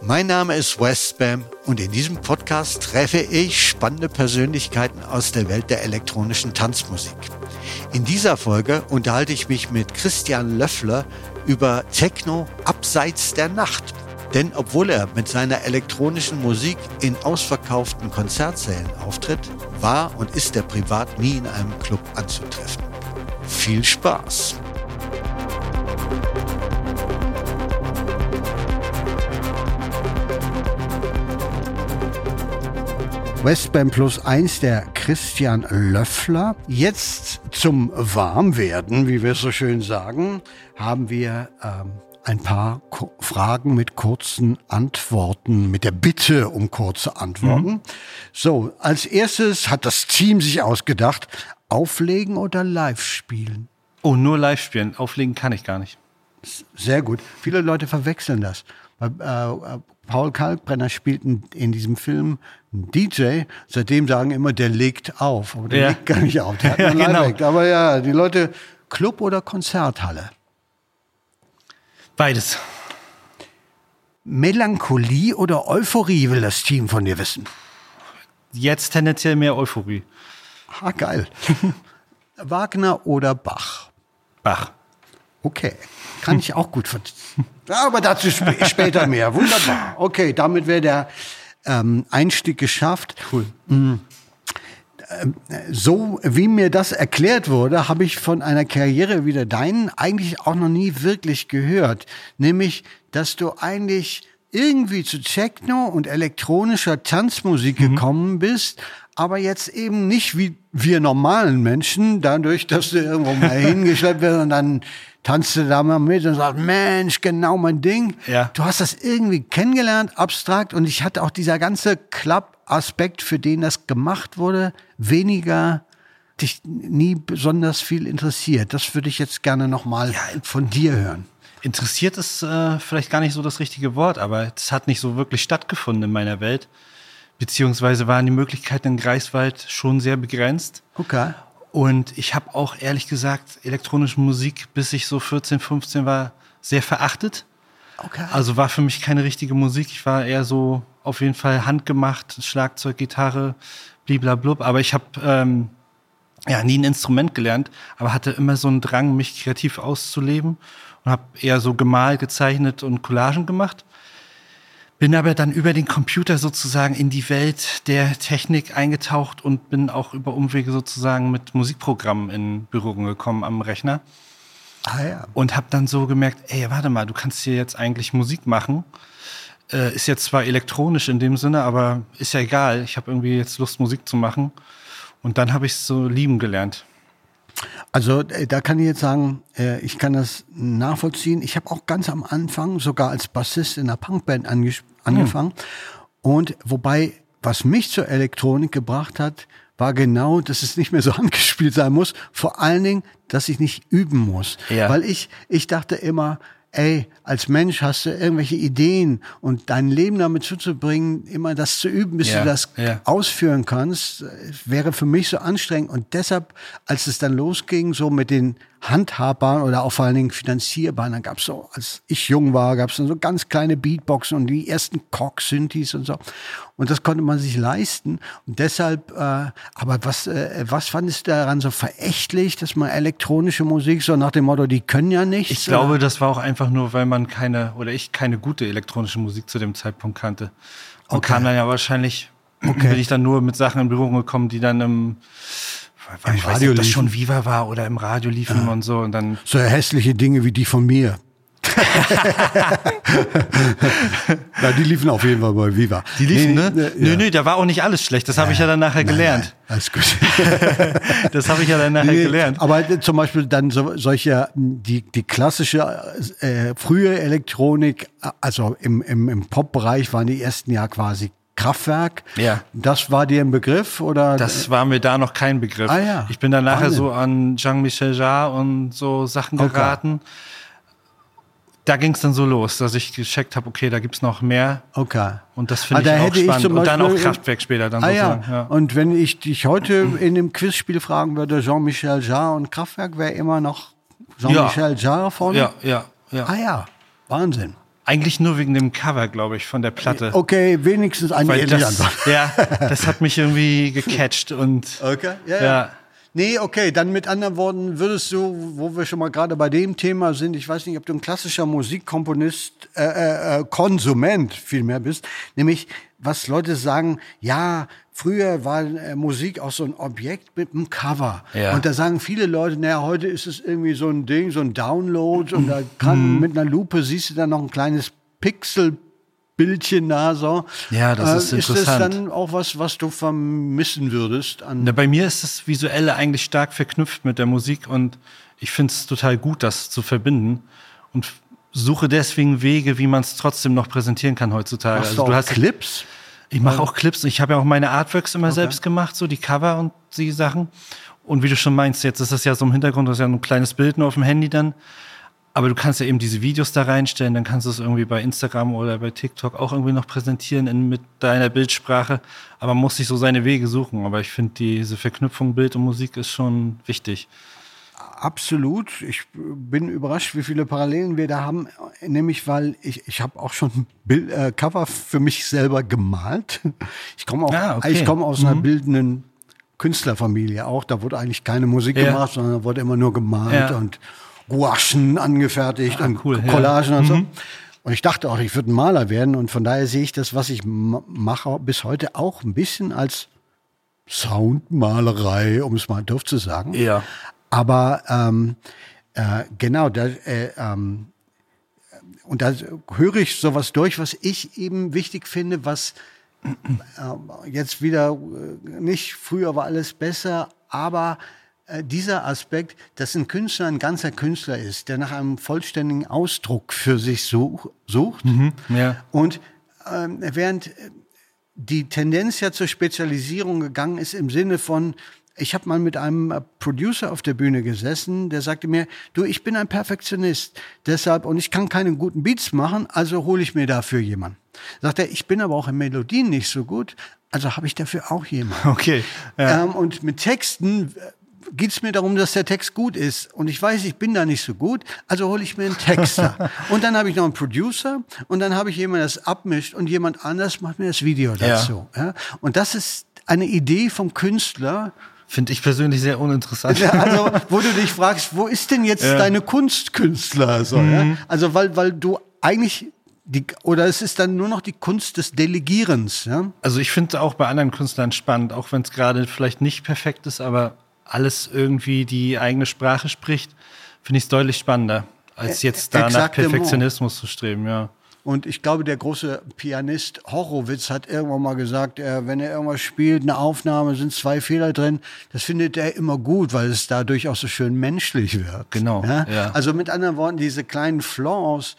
Mein Name ist Westbam und in diesem Podcast treffe ich spannende Persönlichkeiten aus der Welt der elektronischen Tanzmusik. In dieser Folge unterhalte ich mich mit Christian Löffler über Techno abseits der Nacht. Denn obwohl er mit seiner elektronischen Musik in ausverkauften Konzertsälen auftritt, war und ist er privat nie in einem Club anzutreffen. Viel Spaß! Westbam Plus 1, der Christian Löffler. Jetzt zum Warmwerden, wie wir so schön sagen, haben wir ähm, ein paar Ko Fragen mit kurzen Antworten, mit der Bitte um kurze Antworten. Mhm. So, als erstes hat das Team sich ausgedacht, auflegen oder live spielen? Oh, nur live spielen. Auflegen kann ich gar nicht. Sehr gut. Viele Leute verwechseln das. Äh, Paul Kalkbrenner spielt in diesem Film einen DJ. Seitdem sagen immer, der legt auf. Aber der ja. legt gar nicht auf. Der hat ja, genau. Aber ja, die Leute, Club oder Konzerthalle? Beides. Melancholie oder Euphorie will das Team von dir wissen? Jetzt tendenziell mehr Euphorie. Ah, geil. Wagner oder Bach? Bach. Okay. Kann ich auch gut verstehen. Aber dazu sp später mehr. Wunderbar. Okay, damit wäre der ähm, Einstieg geschafft. Cool. Mhm. So wie mir das erklärt wurde, habe ich von einer Karriere wie der deinen eigentlich auch noch nie wirklich gehört. Nämlich, dass du eigentlich irgendwie zu Techno und elektronischer Tanzmusik mhm. gekommen bist, aber jetzt eben nicht wie wir normalen Menschen, dadurch, dass du irgendwo mal hingeschleppt wirst und dann tanzte da mal mit und sagt, Mensch, genau mein Ding. Ja. Du hast das irgendwie kennengelernt, abstrakt, und ich hatte auch dieser ganze Club-Aspekt, für den das gemacht wurde, weniger dich nie besonders viel interessiert. Das würde ich jetzt gerne nochmal ja, von dir hören. Interessiert ist äh, vielleicht gar nicht so das richtige Wort, aber es hat nicht so wirklich stattgefunden in meiner Welt. Beziehungsweise waren die Möglichkeiten in Greifswald schon sehr begrenzt. Okay. Und ich habe auch ehrlich gesagt elektronische Musik, bis ich so 14, 15 war, sehr verachtet. Okay. Also war für mich keine richtige Musik. Ich war eher so auf jeden Fall handgemacht, Schlagzeug, Gitarre, bliblablub. Aber ich habe ähm, ja nie ein Instrument gelernt, aber hatte immer so einen Drang, mich kreativ auszuleben und habe eher so gemalt, gezeichnet und Collagen gemacht. Bin aber dann über den Computer sozusagen in die Welt der Technik eingetaucht und bin auch über Umwege sozusagen mit Musikprogrammen in Berührung gekommen am Rechner. Ah, ja. Und habe dann so gemerkt, ey, warte mal, du kannst hier jetzt eigentlich Musik machen. Äh, ist jetzt zwar elektronisch in dem Sinne, aber ist ja egal. Ich habe irgendwie jetzt Lust, Musik zu machen. Und dann habe ich es so lieben gelernt. Also äh, da kann ich jetzt sagen, äh, ich kann das nachvollziehen. Ich habe auch ganz am Anfang sogar als Bassist in einer Punkband angefangen. Hm. Und wobei, was mich zur Elektronik gebracht hat, war genau, dass es nicht mehr so angespielt sein muss. Vor allen Dingen, dass ich nicht üben muss. Ja. Weil ich, ich dachte immer, ey, als Mensch hast du irgendwelche Ideen und dein Leben damit zuzubringen, immer das zu üben, bis ja, du das ja. ausführen kannst, wäre für mich so anstrengend. Und deshalb, als es dann losging, so mit den handhabbar oder auch vor allen Dingen finanzierbar. Dann gab es so, als ich jung war, gab es dann so ganz kleine Beatboxen und die ersten Cock-Synthes und so. Und das konnte man sich leisten. Und deshalb, äh, aber was, äh, was fandest du daran so verächtlich, dass man elektronische Musik so nach dem Motto, die können ja nichts? Ich glaube, oder? das war auch einfach nur, weil man keine, oder ich keine gute elektronische Musik zu dem Zeitpunkt kannte. Und okay. kam dann ja wahrscheinlich, okay. bin ich dann nur mit Sachen in Berührung gekommen, die dann im im ich Radio weiß nicht, ob das schon Viva war oder im Radio liefen ja. und so und dann so hässliche Dinge wie die von mir. Na, die liefen auf jeden Fall bei Viva. Die liefen, nee, ne? ne nö, ja. nö, da war auch nicht alles schlecht. Das habe ich ja dann nachher nein, gelernt. Nein, alles gut. das habe ich ja dann nachher nee, gelernt. Aber zum Beispiel dann so, solche, die, die klassische äh, frühe Elektronik, also im, im, im Pop-Bereich waren die ersten ja quasi Kraftwerk. Ja. Das war dir ein Begriff oder? Das war mir da noch kein Begriff. Ah, ja. Ich bin dann nachher so an Jean-Michel Jarre und so Sachen geraten. Okay. Da ging es dann so los, dass ich gecheckt habe, okay, da gibt es noch mehr. Okay. Und das finde ah, ich auch spannend. Ich und dann auch Kraftwerk später dann ah, ja. ja. Und wenn ich dich heute in dem Quizspiel fragen würde, Jean-Michel Jarre und Kraftwerk, wäre immer noch Jean-Michel ja. Jarre vorne? Ja, ja, ja. Ah ja, Wahnsinn. Eigentlich nur wegen dem Cover, glaube ich, von der Platte. Okay, wenigstens eine Weil das, ja, das hat mich irgendwie gecatcht und Okay, ja, ja. ja. Nee, okay, dann mit anderen Worten würdest du, wo wir schon mal gerade bei dem Thema sind, ich weiß nicht, ob du ein klassischer Musikkomponist, äh, äh, äh, Konsument vielmehr bist, nämlich was Leute sagen, ja, früher war äh, Musik auch so ein Objekt mit einem Cover. Ja. Und da sagen viele Leute, naja, heute ist es irgendwie so ein Ding, so ein Download und da kann mit einer Lupe siehst du dann noch ein kleines Pixel Bildchen da so. Ja, das ist Ist das interessant. dann auch was, was du vermissen würdest an Na, bei mir ist das Visuelle eigentlich stark verknüpft mit der Musik und ich finde es total gut, das zu verbinden und suche deswegen Wege, wie man es trotzdem noch präsentieren kann heutzutage. Machst Also du auch hast Clips? Ich mache auch Clips. Ich habe ja auch meine Artworks immer selbst gemacht, so die Cover und die Sachen. Und wie du schon meinst, jetzt ist das ja so im Hintergrund, das ist ja ein kleines Bild nur auf dem Handy dann. Aber du kannst ja eben diese Videos da reinstellen, dann kannst du es irgendwie bei Instagram oder bei TikTok auch irgendwie noch präsentieren in, mit deiner Bildsprache. Aber man muss sich so seine Wege suchen. Aber ich finde, diese Verknüpfung Bild und Musik ist schon wichtig. Absolut. Ich bin überrascht, wie viele Parallelen wir da haben. Nämlich, weil ich, ich habe auch schon Bild, äh, Cover für mich selber gemalt. Ich komme auch, Ah, okay. ich komme aus einer bildenden Künstlerfamilie auch. Da wurde eigentlich keine Musik Ja. gemacht, sondern da wurde immer nur gemalt Ja. und Gouachen angefertigt Ah, und cool, ja. Collagen und so. Und ich dachte auch, ich würde ein Maler werden. Und von daher sehe ich das, was ich ma- mache, bis heute auch ein bisschen als Soundmalerei, um es mal doof zu sagen. Ja. Aber ähm, äh, genau, da, äh, ähm, und da höre ich sowas durch, was ich eben wichtig finde, was äh, jetzt wieder äh, nicht, früher war alles besser, aber äh, dieser Aspekt, dass ein Künstler ein ganzer Künstler ist, der nach einem vollständigen Ausdruck für sich such, sucht. Ja. Und ähm, während äh, die Tendenz ja zur Spezialisierung gegangen ist im Sinne von, ich habe mal mit einem äh, Producer auf der Bühne gesessen, der sagte mir, du, ich bin ein Perfektionist, deshalb und ich kann keine guten Beats machen, also hole ich mir dafür jemanden. Sagt er, ich bin aber auch in Melodien nicht so gut, also habe ich dafür auch jemanden. Okay. Ja. Ähm, und mit Texten geht es mir darum, dass der Text gut ist. Und ich weiß, ich bin da nicht so gut, also hole ich mir einen Texter. und dann habe ich noch einen Producer und dann habe ich jemanden, der das abmischt und jemand anders macht mir das Video dazu. Ja. Und das ist eine Idee vom Künstler, Finde ich persönlich sehr uninteressant. ja, also, wo du dich fragst, wo ist denn jetzt deine Kunstkünstler? So, Mhm. ja? Also, weil, weil du eigentlich die, oder es ist dann nur noch die Kunst des Delegierens, ja? Also ich finde auch bei anderen Künstlern spannend, auch wenn es gerade vielleicht nicht perfekt ist, aber alles irgendwie die eigene Sprache spricht, finde ich es deutlich spannender, als jetzt da nach. Perfektionismus zu streben, ja. Und ich glaube, der große Pianist Horowitz hat irgendwann mal gesagt, er, wenn er irgendwas spielt, eine Aufnahme, sind zwei Fehler drin, das findet er immer gut, weil es dadurch auch so schön menschlich wird. Genau, ja. Also mit anderen Worten, diese kleinen Flaws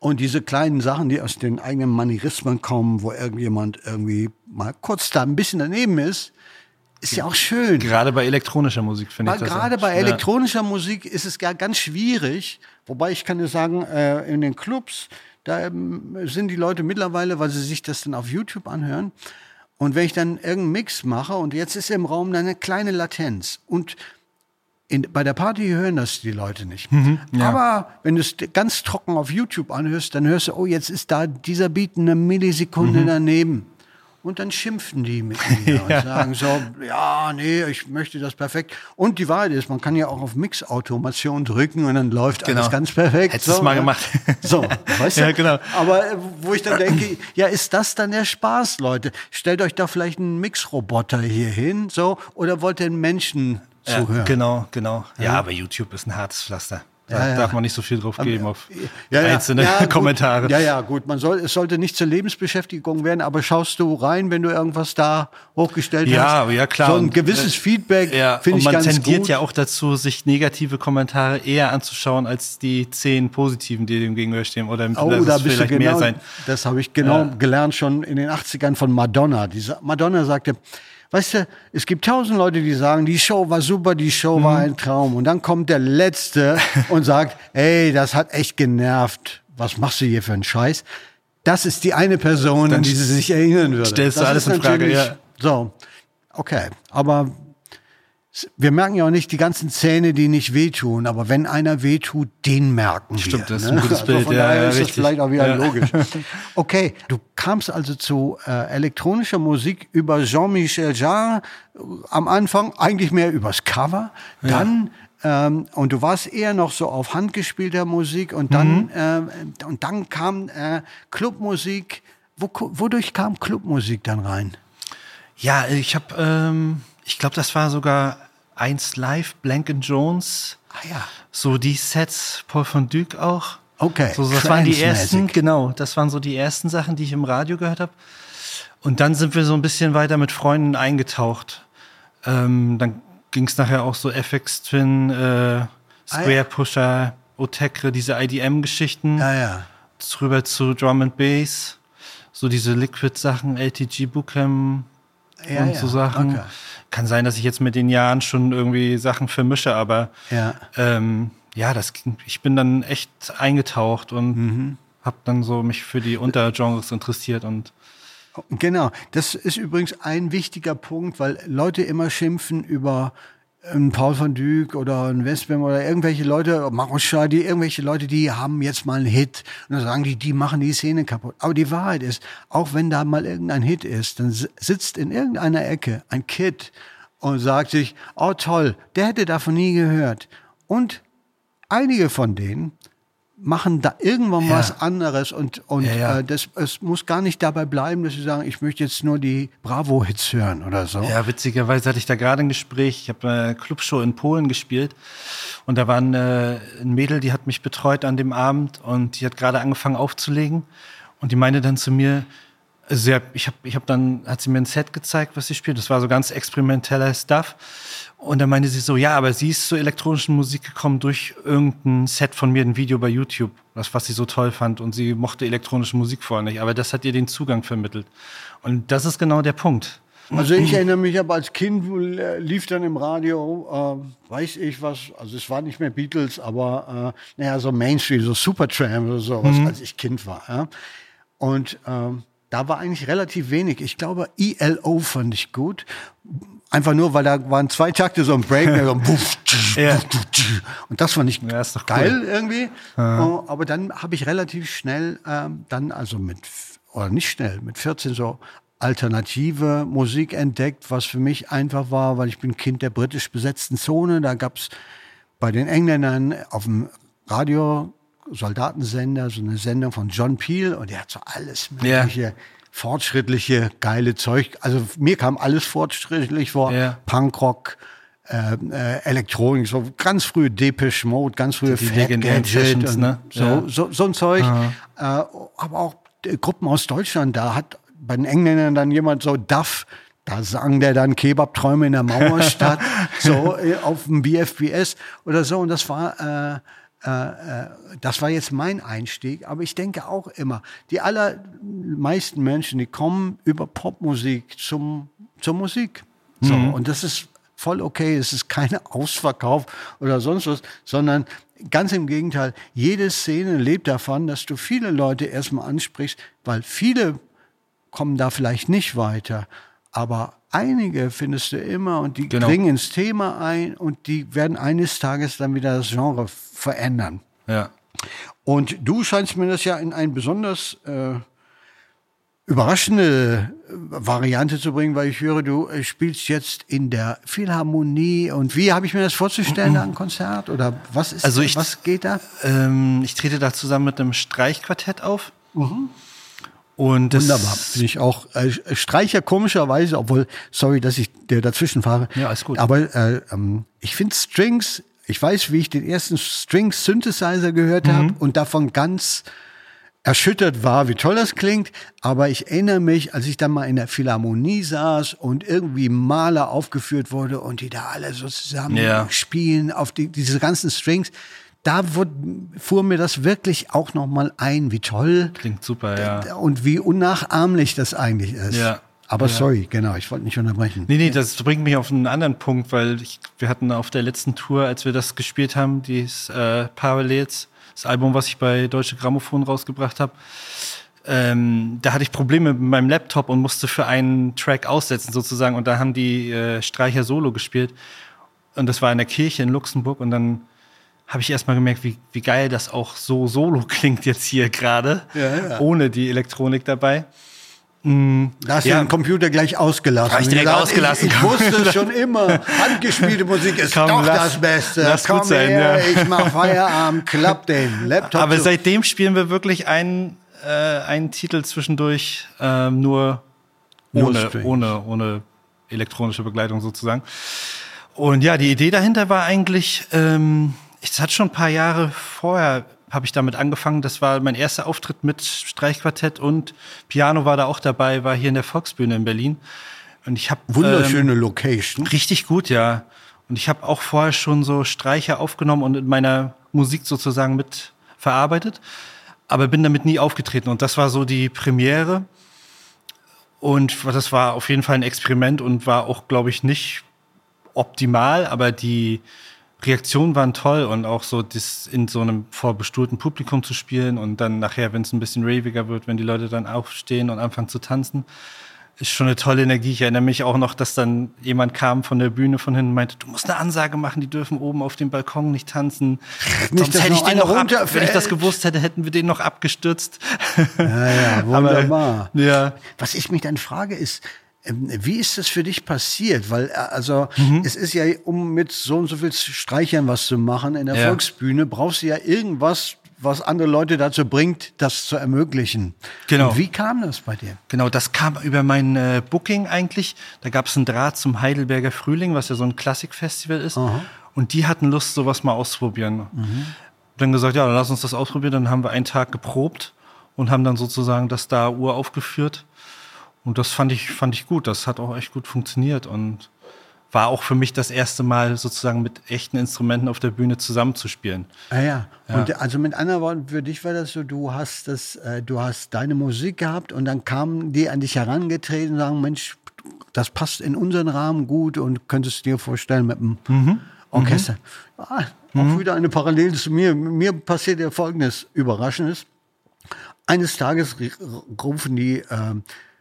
und diese kleinen Sachen, die aus den eigenen Manierismen kommen, wo irgendjemand irgendwie mal kurz da ein bisschen daneben ist, ist ja auch schön. Gerade bei elektronischer Musik finde ich das. gerade bei ja. elektronischer Musik ist es gar ganz schwierig. Wobei ich kann dir sagen, äh, in den Clubs, da ähm, sind die Leute mittlerweile, weil sie sich das dann auf YouTube anhören. Und wenn ich dann irgendeinen Mix mache und jetzt ist im Raum dann eine kleine Latenz und in, bei der Party hören das die Leute nicht. Mhm, Aber wenn du es ganz trocken auf YouTube anhörst, dann hörst du, oh, jetzt ist da dieser Beat eine Millisekunde daneben. Und dann schimpfen die mit mir und sagen so, ja, nee, ich möchte das perfekt. Und die Wahrheit ist, man kann ja auch auf Mix-Automation drücken und dann läuft alles Genau. ganz perfekt. Hättest du's mal ne? gemacht. So, weißt du? Ja, genau. Aber äh, wo ich dann denke, ja, ist das dann der Spaß, Leute? Stellt euch da vielleicht einen Mix-Roboter hier hin, so, oder wollt ihr einen Menschen Ja, zuhören? genau, genau. Ja, aber YouTube ist ein hartes Pflaster. Da Ja, ja. darf man nicht so viel drauf geben auf Ja, ja. einzelne Ja, gut. Kommentare. Ja, ja, gut. Man soll, es sollte nicht zur Lebensbeschäftigung werden, aber schaust du rein, wenn du irgendwas da hochgestellt Ja, hast? ja, klar. So ein Und, gewisses Feedback Ja, finde und ich man ganz tendiert gut. ja auch dazu, sich negative Kommentare eher anzuschauen als die zehn positiven, die dem gegenüberstehen. Oder Oh, da bist du vielleicht mehr genau, sein. das habe ich genau Ja. gelernt schon in den 80ern von Madonna. Diese Madonna sagte, weißt du, es gibt tausend Leute, die sagen, die Show war super, die Show Mhm. war ein Traum. Und dann kommt der Letzte und sagt, ey, das hat echt genervt. Was machst du hier für einen Scheiß? Das ist die eine Person, an die sie sich erinnern würde. stellst du das alles in Frage, ja. So, okay. Aber wir merken ja auch nicht die ganzen Zähne, die nicht wehtun, aber wenn einer wehtut, den merken wir. Stimmt, das ist ne? ein gutes also Bild. Von ja, daher ja, ist richtig. das vielleicht auch wieder ja. logisch. Okay, du kamst also zu äh, elektronischer Musik über Jean-Michel Jarre äh, am Anfang, eigentlich mehr übers Cover, dann ähm, und du warst eher noch so auf handgespielter Musik und dann mhm. äh, und dann kam äh, Clubmusik. Wo, wodurch kam Clubmusik dann rein? Ja, ich habe, ähm, ich glaube, das war sogar eins live, Blank Jones. Ah ja. So die Sets, Paul von Dyk auch. Okay. So, das waren die ersten, genau, das waren so die ersten Sachen, die ich im Radio gehört habe. Und dann sind wir so ein bisschen weiter mit Freunden eingetaucht. Ähm, dann ging es nachher auch so FX Twin, äh, Square ah, ja. Pusher, Otekre, diese IDM-Geschichten. Ja, ja. Rüber zu Drum and Bass, so diese Liquid-Sachen, LTG Bookham ja, und so Sachen. Okay. Kann sein, dass ich jetzt mit den Jahren schon irgendwie Sachen vermische, aber ja, ähm, ja das, ich bin dann echt eingetaucht und mhm. habe dann so mich für die Untergenres interessiert und Genau, das ist übrigens ein wichtiger Punkt, weil Leute immer schimpfen über einen Paul van Dyk oder einen Westbam oder irgendwelche Leute, Maruscha, die irgendwelche Leute, die haben jetzt mal einen Hit und dann sagen die, die machen die Szene kaputt. Aber die Wahrheit ist, auch wenn da mal irgendein Hit ist, dann sitzt in irgendeiner Ecke ein Kid und sagt sich, oh toll, der hätte davon nie gehört. Und einige von denen machen da irgendwann ja. was anderes und, und ja, ja. Äh, das, es muss gar nicht dabei bleiben, dass sie sagen, ich möchte jetzt nur die Bravo-Hits hören oder so. Ja, witzigerweise hatte ich da gerade ein Gespräch. Ich habe eine Clubshow in Polen gespielt und da war eine, ein Mädel, die hat mich betreut an dem Abend und die hat gerade angefangen aufzulegen und die meinte dann zu mir, ja, ich habe ich hab dann, hat sie mir ein Set gezeigt, was sie spielt. Das war so ganz experimenteller Stuff. Und dann meinte sie so, ja, aber sie ist zur elektronischen Musik gekommen durch irgendein Set von mir, ein Video bei YouTube, was, was sie so toll fand. Und sie mochte elektronische Musik vorher nicht. Aber das hat ihr den Zugang vermittelt. Und das ist genau der Punkt. Also ich erinnere mich aber als Kind lief dann im Radio, äh, weiß ich was, also es war nicht mehr Beatles, aber äh, naja, so Mainstream, so Supertramp oder sowas, mhm. als ich Kind war. Ja. Und ähm, da war eigentlich relativ wenig. Ich glaube, ELO fand ich gut. Einfach nur, weil da waren zwei Takte so ein Break, und das fand ich ja, geil cool. irgendwie. Ja. Oh, aber dann habe ich relativ schnell ähm, dann also mit oder nicht schnell mit 14 so alternative Musik entdeckt, was für mich einfach war, weil ich bin Kind der britisch besetzten Zone. Da gab's bei den Engländern auf dem Radio Soldatensender, so eine Sendung von John Peel und der hat so alles mögliche yeah. fortschrittliche, geile Zeug. Also mir kam alles fortschrittlich vor. Yeah. Punkrock, äh, äh, Elektronik, so ganz frühe Depeche Mode, ganz frühe die Fat Gadget und ne? so, ja. so, so ein Zeug. Äh, aber auch Gruppen aus Deutschland, da hat bei den Engländern dann jemand so Duff, da sang der dann Kebabträume in der Mauerstadt, so äh, auf dem BFBS oder so. Und das war äh, äh, äh, das war jetzt mein Einstieg, aber ich denke auch immer, die allermeisten Menschen, die kommen über Popmusik zum, zur Musik. So, mhm. Und das ist voll okay, es ist kein Ausverkauf oder sonst was, sondern ganz im Gegenteil, jede Szene lebt davon, dass du viele Leute erstmal ansprichst, weil viele kommen da vielleicht nicht weiter, aber einige findest du immer und die genau. dringen ins Thema ein und die werden eines Tages dann wieder das Genre verändern. Ja. Und du scheinst mir das ja in ein besonders äh, überraschende äh, Variante zu bringen, weil ich höre, du äh, spielst jetzt in der Philharmonie. Und wie habe ich mir das vorzustellen, da ein Konzert? Oder was ist also ich, was geht da? Ähm, ich trete da zusammen mit einem Streichquartett auf. Mhm. Und das Wunderbar. Bin ich auch äh, Streicher komischerweise, obwohl, sorry, dass ich dir dazwischen fahre. Ja, alles gut. Aber äh, ähm, ich finde Strings, ich weiß, wie ich den ersten Strings Synthesizer gehört mhm. habe und davon ganz erschüttert war, wie toll das klingt. Aber ich erinnere mich, als ich dann mal in der Philharmonie saß und irgendwie Maler aufgeführt wurde und die da alle so zusammen ja. spielen auf die, diese ganzen Strings da wurde, fuhr mir das wirklich auch noch mal ein, wie toll. Klingt super, ja. Und wie unnachahmlich das eigentlich ist. Ja. Aber ja. sorry, genau, ich wollte nicht unterbrechen. Nee, nee, das bringt mich auf einen anderen Punkt, weil ich, wir hatten auf der letzten Tour, als wir das gespielt haben, dieses äh, Parallels, das Album, was ich bei Deutsche Grammophon rausgebracht habe, ähm, da hatte ich Probleme mit meinem Laptop und musste für einen Track aussetzen sozusagen und da haben die äh, Streicher Solo gespielt und das war in der Kirche in Luxemburg und dann habe ich erstmal gemerkt, wie, wie geil das auch so solo klingt jetzt hier gerade, ja, ja. ohne die Elektronik dabei. Mhm. Da hast ja. du den Computer gleich ausgelassen. Hab ich direkt gesagt, ausgelassen. Ich, ich wusste schon immer, handgespielte Musik ist Komm, doch lass, das Beste. Lass Komm gut sein, her, ja. ich mach Feierabend, klapp den Laptop. Aber zu. seitdem spielen wir wirklich einen, äh, einen Titel zwischendurch äh, nur ohne, ohne, ohne elektronische Begleitung sozusagen. Und ja, die Idee dahinter war eigentlich, ähm, es hat schon ein paar Jahre vorher habe ich damit angefangen. Das war mein erster Auftritt mit Streichquartett und Piano war da auch dabei, war hier in der Volksbühne in Berlin. Und ich habe wunderschöne ähm, Location. Richtig gut, ja. Und ich habe auch vorher schon so Streicher aufgenommen und in meiner Musik sozusagen mit verarbeitet, aber bin damit nie aufgetreten. Und das war so die Premiere. Und das war auf jeden Fall ein Experiment und war auch, glaube ich, nicht optimal, aber die Reaktionen waren toll und auch so das in so einem vorbestuhlten Publikum zu spielen und dann nachher, wenn es ein bisschen raviger wird, wenn die Leute dann aufstehen und anfangen zu tanzen, ist schon eine tolle Energie. Ich erinnere mich auch noch, dass dann jemand kam von der Bühne von hinten und meinte, du musst eine Ansage machen, die dürfen oben auf dem Balkon nicht tanzen. Nicht, Sonst hätte ich den noch ab, wenn ich das gewusst hätte, hätten wir den noch abgestürzt. Ja, ja, wunderbar. Aber, ja. Was ich mich dann frage ist, wie ist das für dich passiert? Weil, äh, also, mhm. es ist ja, um mit so und so viel Streichern was zu machen in der ja. Volksbühne, brauchst du ja irgendwas, was andere Leute dazu bringt, das zu ermöglichen. Genau. Und wie kam das bei dir? Genau, das kam über mein äh, Booking eigentlich. Da gab es einen Draht zum Heidelberger Frühling, was ja so ein Klassikfestival ist. Aha. Und die hatten Lust, sowas mal auszuprobieren. Mhm. Dann gesagt, ja, dann lass uns das ausprobieren. Dann haben wir einen Tag geprobt und haben dann sozusagen das da uraufgeführt. Und das fand ich, fand ich gut. Das hat auch echt gut funktioniert und war auch für mich das erste Mal sozusagen mit echten Instrumenten auf der Bühne zusammenzuspielen. Ah ja. ja. Und also mit anderen Worten, für dich war das so, du hast das, äh, du hast deine Musik gehabt und dann kamen die an dich herangetreten und sagen, Mensch, das passt in unseren Rahmen gut und könntest du dir vorstellen mit dem mhm. Orchester. Mhm. Ah, auch mhm. wieder eine Parallele zu mir. Mir passiert ja Folgendes Überraschendes. Eines Tages rufen die äh,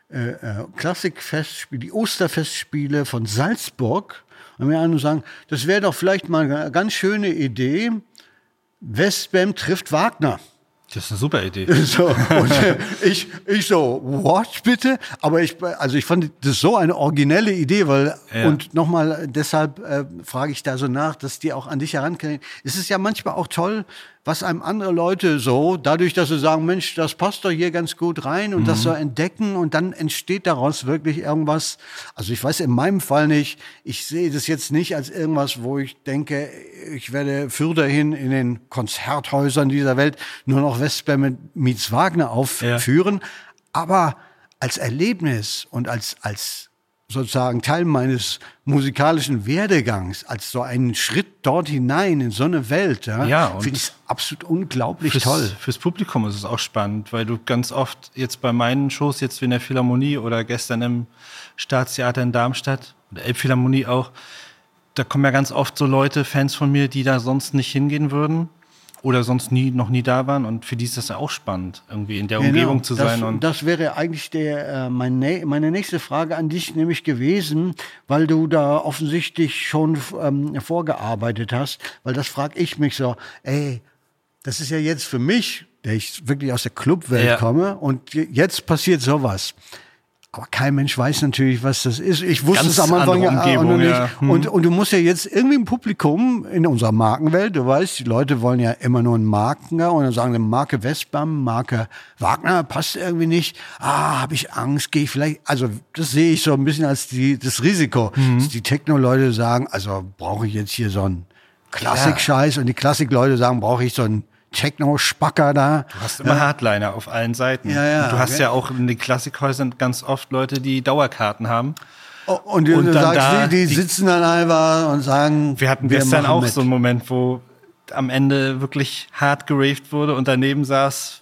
äh, äh, Klassikfestspiele, die Osterfestspiele von Salzburg, und wir an sagen, das wäre doch vielleicht mal eine ganz schöne Idee. Westbam trifft Wagner. Das ist eine super Idee. So, und äh, ich, ich so, what bitte? Aber ich, also ich fand das so eine originelle Idee, weil, ja. und nochmal, deshalb äh, frage ich da so nach, dass die auch an dich herankriegen. Es ist ja manchmal auch toll, was einem andere Leute so, dadurch, dass sie sagen, Mensch, das passt doch hier ganz gut rein und mhm. das so entdecken und dann entsteht daraus wirklich irgendwas. Also ich weiß in meinem Fall nicht, ich sehe das jetzt nicht als irgendwas, wo ich denke, ich werde fürderhin in den Konzerthäusern dieser Welt nur noch Westbär mit Mietz Wagner aufführen, ja. aber als Erlebnis und als, als sozusagen Teil meines musikalischen Werdegangs, als so einen Schritt dort hinein in so eine Welt, ja, ja finde ich absolut unglaublich fürs, toll. Fürs Publikum ist es auch spannend, weil du ganz oft jetzt bei meinen Shows, jetzt wie in der Philharmonie oder gestern im Staatstheater in Darmstadt oder Elbphilharmonie auch, da kommen ja ganz oft so Leute, Fans von mir, die da sonst nicht hingehen würden oder sonst nie, noch nie da waren. Und für die ist das ja auch spannend, irgendwie in der genau, Umgebung zu sein. Das, und das wäre eigentlich der, äh, meine, meine nächste Frage an dich nämlich gewesen, weil du da offensichtlich schon ähm, vorgearbeitet hast. Weil das frage ich mich so, ey, das ist ja jetzt für mich, der ich wirklich aus der Clubwelt ja. komme, und jetzt passiert sowas. Aber kein Mensch weiß natürlich, was das ist. Ich wusste Ganz es am Anfang ja Umgebung, nicht. Ja. Hm. Und, und du musst ja jetzt irgendwie im Publikum in unserer Markenwelt, du weißt, die Leute wollen ja immer nur einen Markener und dann sagen sie Marke Westbam, Marke Wagner, passt irgendwie nicht. Ah, habe ich Angst, gehe ich vielleicht. Also das sehe ich so ein bisschen als die, das Risiko, mhm. dass die Techno-Leute sagen, also brauche ich jetzt hier so einen Klassik-Scheiß und die Klassik-Leute sagen, brauche ich so einen Techno-Spacker da. Du hast immer ja. Hardliner auf allen Seiten. Ja, ja, und du hast okay. ja auch in den Klassikhäusern ganz oft Leute, die Dauerkarten haben. Oh, und, und du sagst, da, die, die, sitzen dann einfach und sagen. Wir hatten wir gestern auch mit. so einen Moment, wo am Ende wirklich hart geraved wurde und daneben saß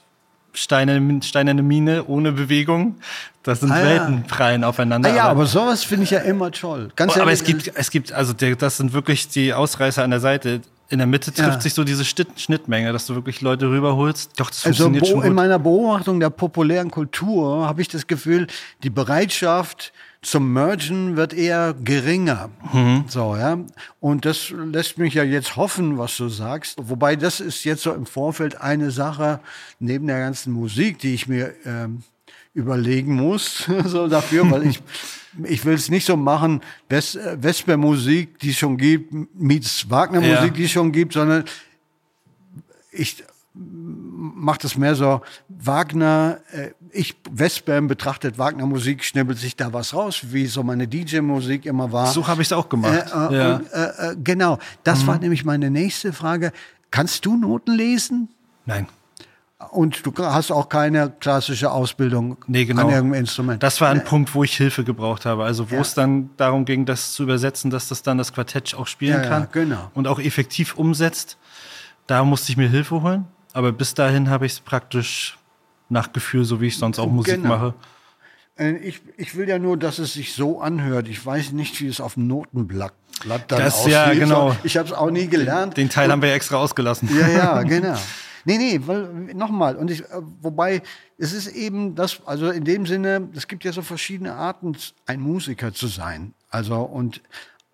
steinerne, steinerne Mine ohne Bewegung. Das sind ah, Welten prallen aufeinander. Ah, ja, aber, aber sowas finde ich ja immer toll. Ganz oh, aber es gibt, es gibt, also der, das sind wirklich die Ausreißer an der Seite in der Mitte trifft ja. sich so diese Schnittmenge, dass du wirklich Leute rüberholst. Doch, das also schon gut. in meiner Beobachtung der populären Kultur habe ich das Gefühl, die Bereitschaft zum Mergen wird eher geringer. Mhm. So, ja. Und das lässt mich ja jetzt hoffen, was du sagst. Wobei das ist jetzt so im Vorfeld eine Sache, neben der ganzen Musik, die ich mir ähm, überlegen muss, so dafür, weil ich, ich will es nicht so machen, Wes Vesper-Musik, die es schon gibt, meets Wagner-Musik, ja. die es schon gibt, sondern ich macht es mehr so Wagner, äh, ich, Westbam betrachtet Wagner Musik, schnibbelt sich da was raus, wie so meine DJ-Musik immer war. So habe ich es auch gemacht. Äh, äh, ja. und, äh, äh, genau, das mhm. war nämlich meine nächste Frage. Kannst du Noten lesen? Nein. Und du hast auch keine klassische Ausbildung nee, genau. an irgendeinem Instrument. Das war ein Punkt, wo ich Hilfe gebraucht habe. Also wo ja. es dann darum ging, das zu übersetzen, dass das dann das Quartett auch spielen ja, kann. Ja, genau. Und auch effektiv umsetzt. Da musste ich mir Hilfe holen. Aber bis dahin habe ich es praktisch nach Gefühl, so wie ich sonst auch Musik genau. mache. Äh, ich, ich will ja nur, dass es sich so anhört. Ich weiß nicht, wie es auf dem Notenblatt dann das, aussieht. Ja, genau. Ich habe es auch nie gelernt. Den Teil haben wir ja extra ausgelassen. Ja, ja, genau. Nee, nee, weil, nochmal, und ich, äh, wobei, es ist eben das, also in dem Sinne, es gibt ja so verschiedene Arten, ein Musiker zu sein. Also, und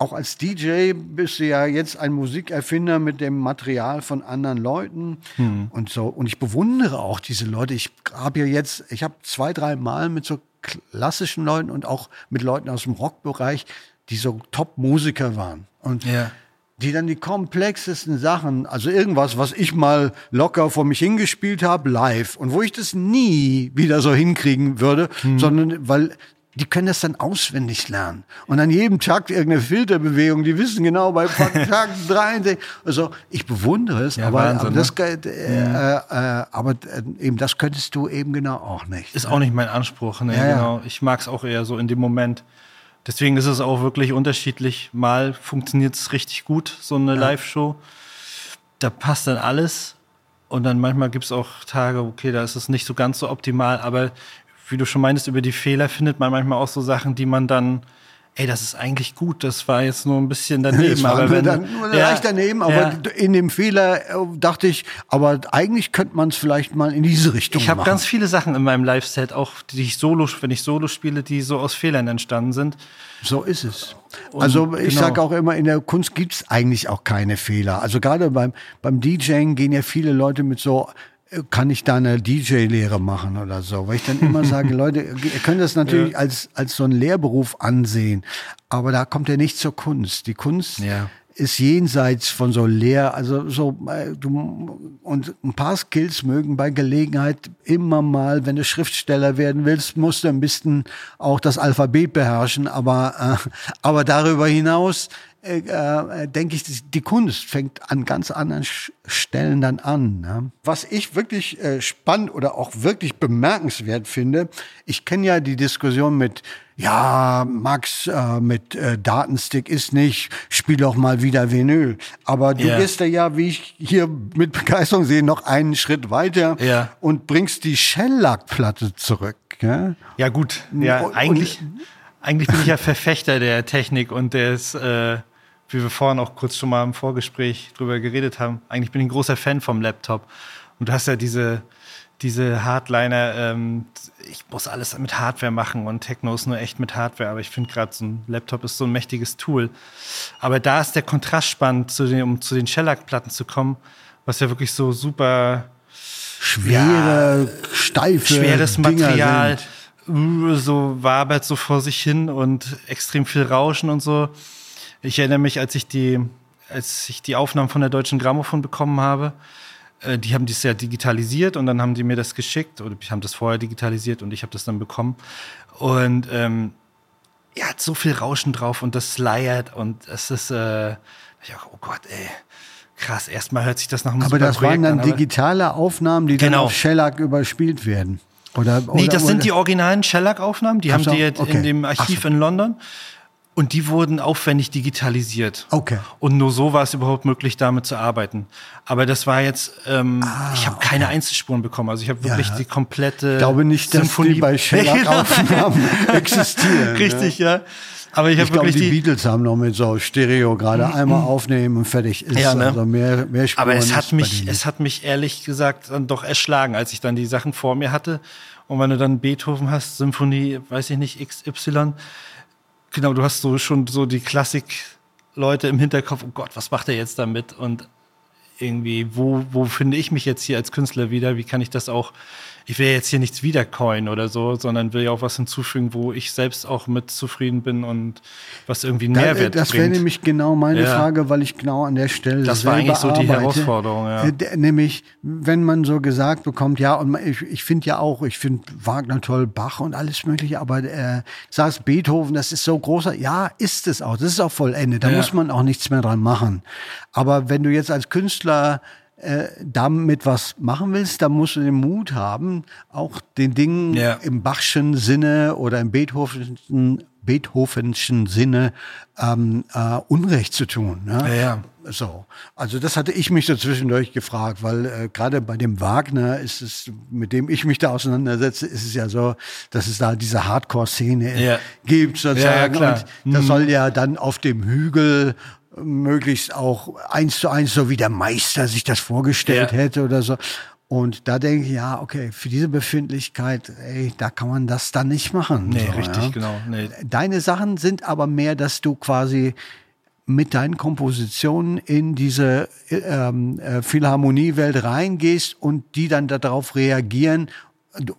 auch als DJ bist du ja jetzt ein Musikerfinder mit dem Material von anderen Leuten mhm. und so. Und ich bewundere auch diese Leute. Ich habe ja jetzt, ich habe zwei, drei Mal mit so klassischen Leuten und auch mit Leuten aus dem Rockbereich, die so Top-Musiker waren. Und ja. Die dann die komplexesten Sachen, also irgendwas, was ich mal locker vor mich hingespielt habe, live. Und wo ich das nie wieder so hinkriegen würde, mhm. sondern weil die können das dann auswendig lernen. Und an jedem Takt irgendeine Filterbewegung, die wissen genau bei Takt drei. Also ich bewundere es, ja, aber, Wahnsinn, aber, das, ne? äh, äh, aber äh, eben das könntest du eben genau auch nicht. Ist ne? auch nicht mein Anspruch, ne? Ja, genau. Ich mag es auch eher so in dem Moment. Deswegen ist es auch wirklich unterschiedlich. Mal funktioniert es richtig gut, so eine ja. Live-Show. Da passt dann alles. Und dann manchmal gibt es auch Tage, okay, da ist es nicht so ganz so optimal, aber wie du schon meintest, über die Fehler findet man manchmal auch so Sachen, die man dann ey, das ist eigentlich gut, das war jetzt nur ein bisschen daneben. aber wenn, dann nur ja, leicht daneben, aber ja. in dem Fehler äh, dachte ich, aber eigentlich könnte man es vielleicht mal in diese Richtung ich machen. Ich habe ganz viele Sachen in meinem Live-Set, auch die ich solo, wenn ich Solo spiele, die so aus Fehlern entstanden sind. So ist es. Und also ich genau. sage auch immer, in der Kunst gibt's eigentlich auch keine Fehler. Also gerade beim, beim DJing gehen ja viele Leute mit so kann ich da eine DJ-Lehre machen oder so? Weil ich dann immer sage, Leute, ihr könnt das natürlich ja. als, als so einen Lehrberuf ansehen, aber da kommt ja nicht zur Kunst. Die Kunst ja. ist jenseits von so Lehr, also so, äh, du, und ein paar Skills mögen bei Gelegenheit immer mal, wenn du Schriftsteller werden willst, musst du ein bisschen auch das Alphabet beherrschen, aber, äh, aber darüber hinaus äh, äh, denke ich, die Kunst fängt an ganz anderen Stellen dann an. Ne? Was ich wirklich äh, spannend oder auch wirklich bemerkenswert finde, ich kenne ja die Diskussion mit, ja, Max, äh, mit äh, Datenstick ist nicht, spiel doch mal wieder Vinyl. Aber du yeah. gehst ja, ja, wie ich hier mit Begeisterung sehe, noch einen Schritt weiter yeah. und bringst die Shellac-Platte zurück. Ja, ja gut, ja, eigentlich, und, eigentlich bin ich ja Verfechter der Technik und des äh, wie wir vorhin auch kurz schon mal im Vorgespräch drüber geredet haben, eigentlich bin ich ein großer Fan vom Laptop. Und du hast ja diese, diese Hardliner, ähm, ich muss alles mit Hardware machen und Techno ist nur echt mit Hardware, aber ich finde gerade so ein Laptop ist so ein mächtiges Tool. Aber da ist der Kontrast spannend, zu den, um zu den Shellac-Platten zu kommen, was ja wirklich so super schwere, ja, steife, schweres Material, so wabert so vor sich hin und extrem viel Rauschen und so. Ich erinnere mich, als ich die, als ich die Aufnahmen von der Deutschen Grammophon bekommen habe, äh, die haben das ja digitalisiert und dann haben die mir das geschickt oder ich habe das vorher digitalisiert und ich habe das dann bekommen. Und ähm, er hat so viel Rauschen drauf und das sliert und es ist, äh, ich auch, oh Gott, ey krass, erstmal hört sich das nach einem Aber das waren dann an, digitale Aufnahmen, die genau. dann auf Shellac überspielt werden. Oder, oder, nee, das oder? sind die originalen Shellac-Aufnahmen, die Ach haben so, die jetzt okay. in dem Archiv so. in London. Und die wurden aufwendig digitalisiert. Okay. Und nur so war es überhaupt möglich, damit zu arbeiten. Aber das war jetzt, ähm, ah, ich habe okay. keine Einzelspuren bekommen. Also ich habe wirklich ja. die komplette. Ich glaube nicht, dass Symphonie die bei Shellac-Aufnahmen existieren. Richtig, ja. ja. Aber ich, ich glaube, die, die Beatles haben noch mit so Stereo gerade mhm. einmal aufnehmen und fertig ist. Ja, ne? Also mehr, mehr Spuren Aber es hat mich, es hat mich ehrlich gesagt dann doch erschlagen, als ich dann die Sachen vor mir hatte. Und wenn du dann Beethoven hast, Symphonie, weiß ich nicht, XY, Genau, du hast so schon so die Klassik-Leute im Hinterkopf, oh Gott, was macht er jetzt damit? Und irgendwie, wo, wo finde ich mich jetzt hier als Künstler wieder? Wie kann ich das auch ich will jetzt hier nichts wiedercoin oder so, sondern will ja auch was hinzufügen, wo ich selbst auch mit zufrieden bin und was irgendwie einen Mehrwert das, das bringt. Das wäre nämlich genau meine ja. Frage, weil ich genau an der Stelle Das war eigentlich so die Herausforderung, ja. Äh, nämlich, wenn man so gesagt bekommt, ja, und ich, ich finde ja auch, ich finde Wagner toll, Bach und alles mögliche, aber äh, sagst Beethoven, das ist so großer, ja, ist es auch, das ist auch vollendet, da ja. muss man auch nichts mehr dran machen. Aber wenn du jetzt als Künstler äh, damit was machen willst, dann musst du den Mut haben, auch den Dingen ja. im Bachschen Sinne oder im Beethovenschen, Beethovenschen Sinne ähm, äh, Unrecht zu tun. Ne? Ja, ja. So, also das hatte ich mich so zwischendurch gefragt, weil äh, gerade bei dem Wagner ist es, mit dem ich mich da auseinandersetze, ist es ja so, dass es da diese Hardcore-Szene ja. gibt sozusagen. Ja, und das mhm. soll ja dann auf dem Hügel möglichst auch eins zu eins, so wie der Meister sich das vorgestellt ja. hätte oder so. Und da denke ich, ja, okay, für diese Befindlichkeit, ey, da kann man das dann nicht machen. Nee, so, richtig, ja. genau. Nee. Deine Sachen sind aber mehr, dass du quasi mit deinen Kompositionen in diese ähm, äh, Philharmoniewelt reingehst und die dann darauf reagieren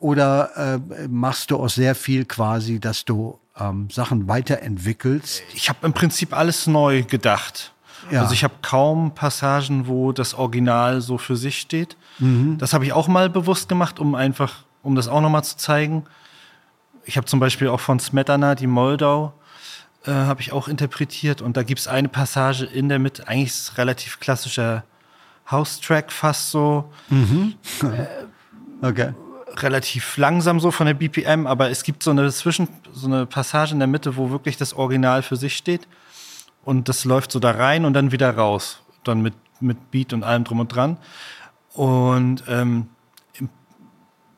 oder äh, machst du auch sehr viel quasi, dass du ähm, Sachen weiterentwickelst? Ich habe im Prinzip alles neu gedacht. Ja. Also ich habe kaum Passagen, wo das Original so für sich steht. Mhm. Das habe ich auch mal bewusst gemacht, um einfach, um das auch nochmal zu zeigen. Ich habe zum Beispiel auch von Smetana die Moldau äh, habe ich auch interpretiert und da gibt es eine Passage in der Mitte, eigentlich ist es relativ klassischer House-Track fast so. Mhm. okay relativ langsam so von der BPM, aber es gibt so eine Zwischen, so eine Passage in der Mitte, wo wirklich das Original für sich steht. Und das läuft so da rein und dann wieder raus. Dann mit, mit Beat und allem drum und dran. Und ähm,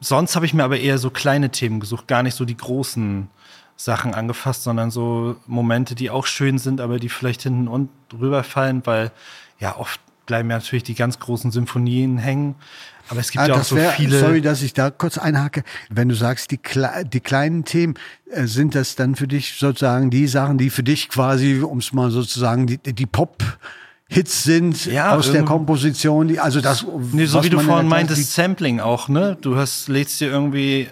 sonst habe ich mir aber eher so kleine Themen gesucht, gar nicht so die großen Sachen angefasst, sondern so Momente, die auch schön sind, aber die vielleicht hinten und rüberfallen, weil ja oft bleiben ja natürlich die ganz großen Symphonien hängen. Aber es gibt ah, ja auch so wär, viele. Sorry, dass ich da kurz einhake. Wenn du sagst, die, die kleinen Themen, äh, sind das dann für dich sozusagen die Sachen, die für dich quasi, um es mal sozusagen, die, die Pop Hits sind ja, aus der Komposition, die, also das. Nee, so wie du vorhin meintest, Sampling auch, ne? Du hast, lädst dir irgendwie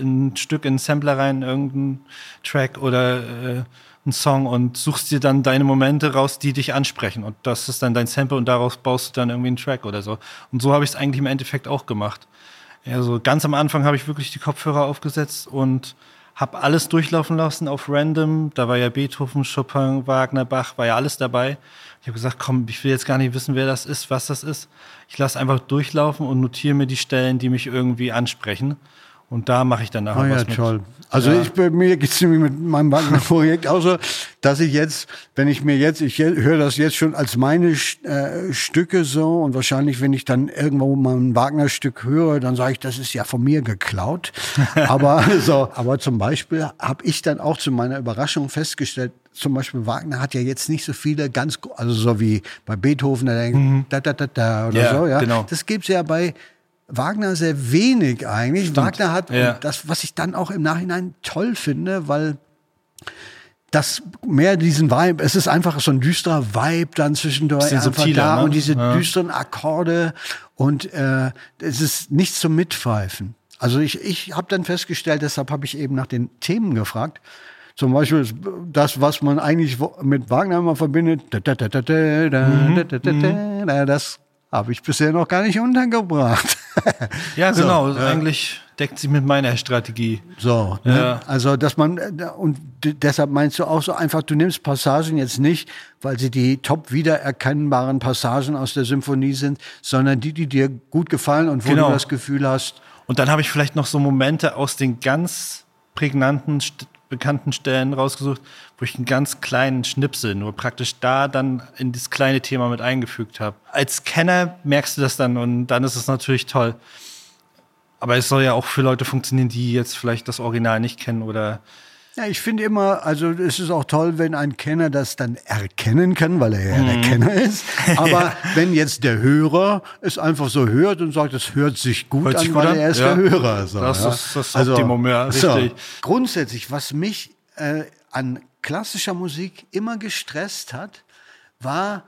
ein Stück in einen Sampler rein, irgendein Track oder äh, einen Song und suchst dir dann deine Momente raus, die dich ansprechen. Und das ist dann dein Sample und daraus baust du dann irgendwie einen Track oder so. Und so habe ich es eigentlich im Endeffekt auch gemacht. Also ganz am Anfang habe ich wirklich die Kopfhörer aufgesetzt und habe alles durchlaufen lassen auf Random. Da war ja Beethoven, Chopin, Wagner, Bach, war ja alles dabei. Ich habe gesagt, komm, ich will jetzt gar nicht wissen, wer das ist, was das ist. Ich lasse einfach durchlaufen und notiere mir die Stellen, die mich irgendwie ansprechen. Und da mache ich dann nachher oh, ja, was mit. toll. Also ja. ich, bei mir geht es nämlich mit meinem Wagner-Projekt auch so, dass ich jetzt, wenn ich mir jetzt, ich höre das jetzt schon als meine äh, Stücke so und wahrscheinlich, wenn ich dann irgendwo mal ein Wagner-Stück höre, dann sage ich, das ist ja von mir geklaut. aber so, aber zum Beispiel habe ich dann auch zu meiner Überraschung festgestellt, zum Beispiel Wagner hat ja jetzt nicht so viele ganz, also so wie bei Beethoven, der denkt, mhm. da, da, da, da oder ja, so, ja. Genau. Das gibt's ja bei Wagner sehr wenig eigentlich. Stimmt. Wagner hat ja. das, was ich dann auch im Nachhinein toll finde, weil das mehr diesen Vibe, es ist einfach so ein düsterer Vibe dann zwischendurch einfach subtiler, da ne? und diese ja. düsteren Akkorde und äh, es ist nichts zum Mitpfeifen. Also ich, ich habe dann festgestellt, deshalb habe ich eben nach den Themen gefragt. Zum Beispiel das, was man eigentlich mit Wagner immer verbindet, mhm. das habe ich bisher noch gar nicht untergebracht. ja, genau. So. Eigentlich deckt sich mit meiner Strategie. So, ne? ja. also dass man und deshalb meinst du auch so einfach, du nimmst Passagen jetzt nicht, weil sie die top wiedererkennbaren Passagen aus der Symphonie sind, sondern die, die dir gut gefallen und wo genau. du das Gefühl hast. Und dann habe ich vielleicht noch so Momente aus den ganz prägnanten bekannten Stellen rausgesucht, wo ich einen ganz kleinen Schnipsel nur praktisch da dann in das kleine Thema mit eingefügt habe. Als Kenner merkst du das dann und dann ist es natürlich toll. Aber es soll ja auch für Leute funktionieren, die jetzt vielleicht das Original nicht kennen oder ja, ich finde immer, also es ist auch toll, wenn ein Kenner das dann erkennen kann, weil er ja mhm. der Kenner ist. Aber ja. wenn jetzt der Hörer es einfach so hört und sagt, es hört sich gut hört an, sich gut weil an? er ist ja. der Hörer. So, das ja. ist das also, Optimum, ja, richtig. So, grundsätzlich, was mich äh, an klassischer Musik immer gestresst hat, war,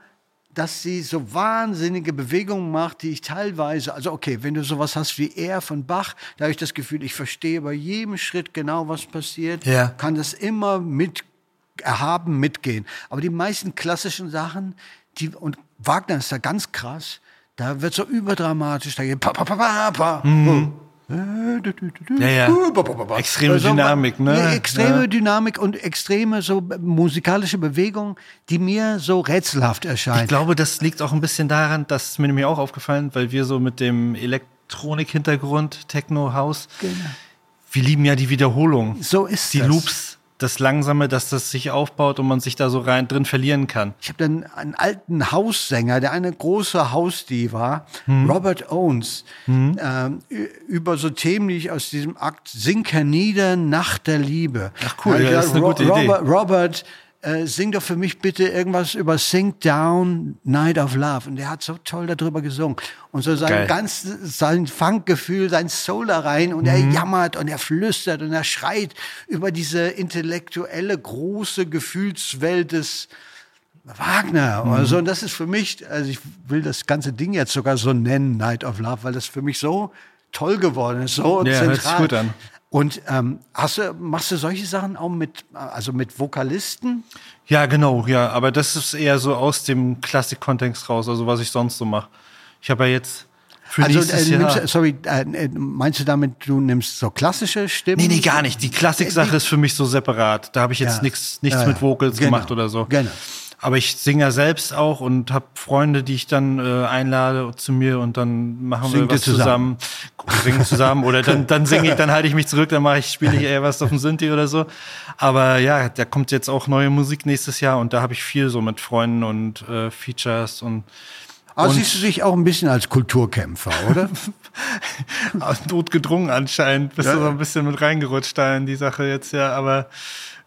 dass sie so wahnsinnige Bewegungen macht, die ich teilweise, also okay, wenn du sowas hast wie er von Bach, da habe ich das Gefühl, ich verstehe bei jedem Schritt genau, was passiert, ja. kann das immer mit erhaben mitgehen. Aber die meisten klassischen Sachen, die, und Wagner ist da ganz krass, da wird so überdramatisch, da geht pa, pa, pa, pa, pa. Mhm. Ja, ja. Extreme also, Dynamik, ne? Extreme ja. Dynamik und extreme so musikalische Bewegung, die mir so rätselhaft erscheint. Ich glaube, das liegt auch ein bisschen daran, das ist mir nämlich auch aufgefallen, weil wir so mit dem Elektronik-Hintergrund, Techno-House, genau. wir lieben ja die Wiederholung. So ist Die das. Loops das Langsame, dass das sich aufbaut und man sich da so rein drin verlieren kann. Ich habe dann einen alten Haussänger, der eine große Hausdiva, hm. Robert Owens, hm. ähm, über so Themen, die ich aus diesem Akt Sink hernieder, Nacht der Liebe. Ach cool, ja, das ist eine gute Robert, Idee. Robert äh, sing doch für mich bitte irgendwas über Sink Down, Night of Love. Und der hat so toll darüber gesungen. Und so sein Geil. ganz, sein Funkgefühl, sein Soul da rein. Und mhm. er jammert und er flüstert und er schreit über diese intellektuelle, große Gefühlswelt des Wagner. Mhm. Also, und das ist für mich, also ich will das ganze Ding jetzt sogar so nennen, Night of Love, weil das für mich so toll geworden ist, so ja, zentral. Hört sich gut an. Und ähm, hast du, machst du solche Sachen auch mit, also mit Vokalisten? Ja, genau, ja. Aber das ist eher so aus dem Klassik-Kontext raus, also was ich sonst so mache. Ich habe ja jetzt für also, nächstes äh, nimmst, Sorry, äh, meinst du damit, du nimmst so klassische Stimmen? Nee, nee, gar nicht. Die Klassik-Sache ist für mich so separat. Da habe ich jetzt ja. nichts ja, mit Vocals genau. gemacht oder so. Genau. Aber ich singe ja selbst auch und habe Freunde, die ich dann äh, einlade zu mir und dann machen Singt wir was zusammen, zusammen singen zusammen oder dann dann singe ich, dann halte ich mich zurück, dann mache ich spiele ich eher was auf dem Synthi oder so. Aber ja, da kommt jetzt auch neue Musik nächstes Jahr und da habe ich viel so mit Freunden und äh, Features und aber und siehst du dich auch ein bisschen als Kulturkämpfer, oder? Notgedrungen anscheinend. Bist ja. du so ein bisschen mit reingerutscht da in die Sache jetzt, ja. Aber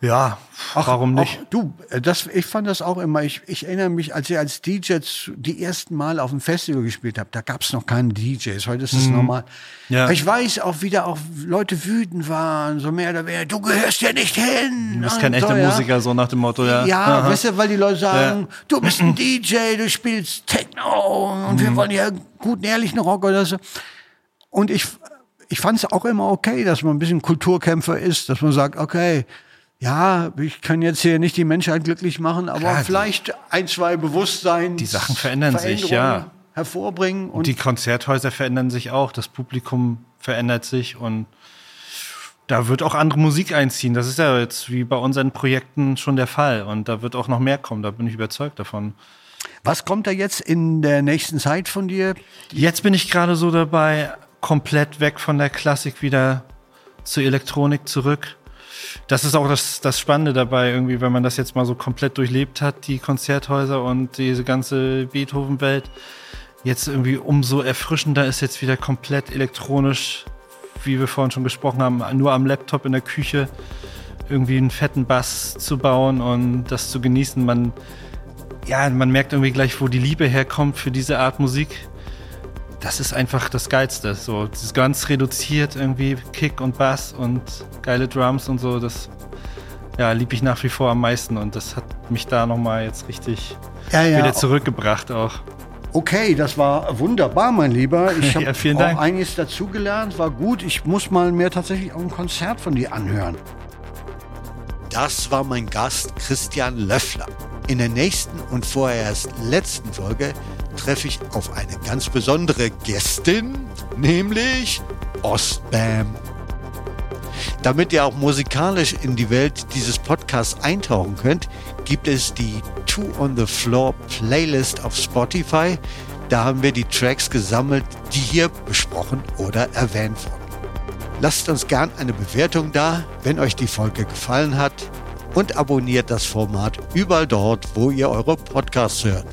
ja, Ach, warum nicht? Auch, du, äh, das, ich fand das auch immer. Ich, ich erinnere mich, als ich als DJ die ersten Mal auf dem Festival gespielt habe, da gab es noch keine DJs. Heute ist es mhm. normal. Ja. Ich weiß auch, wie da auch Leute wütend waren, so mehr oder weniger, du gehörst ja nicht hin. Du bist kein echter ja. Musiker, so nach dem Motto, ja. Ja, Aha. weißt du, weil die Leute sagen, ja. du bist ein DJ, du spielst Techno und mhm. wir wollen ja guten, ehrlichen Rock oder so. Und ich, ich fand es auch immer okay, dass man ein bisschen Kulturkämpfer ist, dass man sagt, okay, ja, ich kann jetzt hier nicht die Menschheit glücklich machen, aber Klar, vielleicht ein, zwei Bewusstsein. Die Sachen verändern sich, ja. Hervorbringen. Und, und die Konzerthäuser verändern sich auch, das Publikum verändert sich und da wird auch andere Musik einziehen. Das ist ja jetzt wie bei unseren Projekten schon der Fall. Und da wird auch noch mehr kommen, da bin ich überzeugt davon. Was kommt da jetzt in der nächsten Zeit von dir? Jetzt bin ich gerade so dabei, komplett weg von der Klassik wieder zur Elektronik zurück das ist auch das, das Spannende dabei, irgendwie, wenn man das jetzt mal so komplett durchlebt hat, die Konzerthäuser und diese ganze Beethoven-Welt. Jetzt irgendwie umso erfrischender ist jetzt wieder komplett elektronisch, wie wir vorhin schon gesprochen haben, nur am Laptop in der Küche irgendwie einen fetten Bass zu bauen und das zu genießen. Man, ja, man merkt irgendwie gleich, wo die Liebe herkommt für diese Art Musik das ist einfach das Geilste. So, das ist ganz reduziert irgendwie, Kick und Bass und geile Drums und so, das ja, liebe ich nach wie vor am meisten und das hat mich da nochmal jetzt richtig ja, ja. wieder zurückgebracht auch. Okay, das war wunderbar, mein Lieber. Ich habe ja, auch einiges dazugelernt, war gut. Ich muss mal mir tatsächlich auch ein Konzert von dir anhören. Das war mein Gast Christian Löffler. In der nächsten und vorerst letzten Folge treffe ich auf eine ganz besondere Gästin, nämlich Ostbam. Damit ihr auch musikalisch in die Welt dieses Podcasts eintauchen könnt, gibt es die Two on the Floor Playlist auf Spotify. Da haben wir die Tracks gesammelt, die hier besprochen oder erwähnt wurden. Lasst uns gern eine Bewertung da, wenn euch die Folge gefallen hat und abonniert das Format überall dort, wo ihr eure Podcasts hört.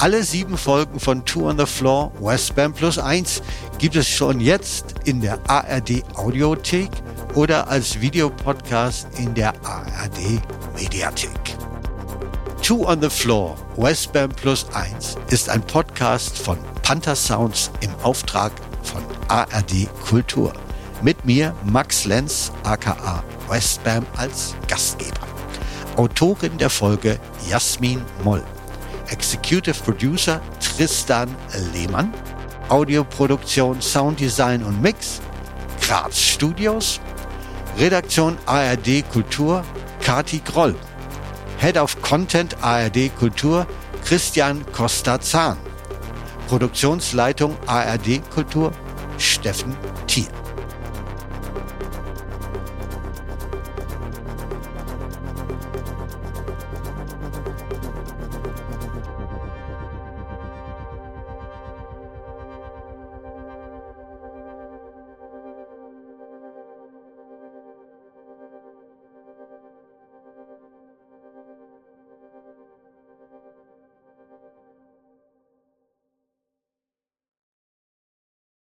Alle sieben Folgen von Two on the Floor Westbam Plus 1 gibt es schon jetzt in der ARD Audiothek oder als Videopodcast in der ARD Mediathek. Two on the Floor Westbam Plus 1 ist ein Podcast von Panther Sounds im Auftrag von ARD Kultur. Mit mir Max Lenz aka Westbam als Gastgeber. Autorin der Folge Jasmin Moll. Executive Producer Tristan Lehmann. Audioproduktion, Sounddesign und Mix Graz Studios. Redaktion ARD Kultur Kati Groll. Head of Content ARD Kultur Christian Costa-Zahn. Produktionsleitung ARD Kultur Steffen Thier.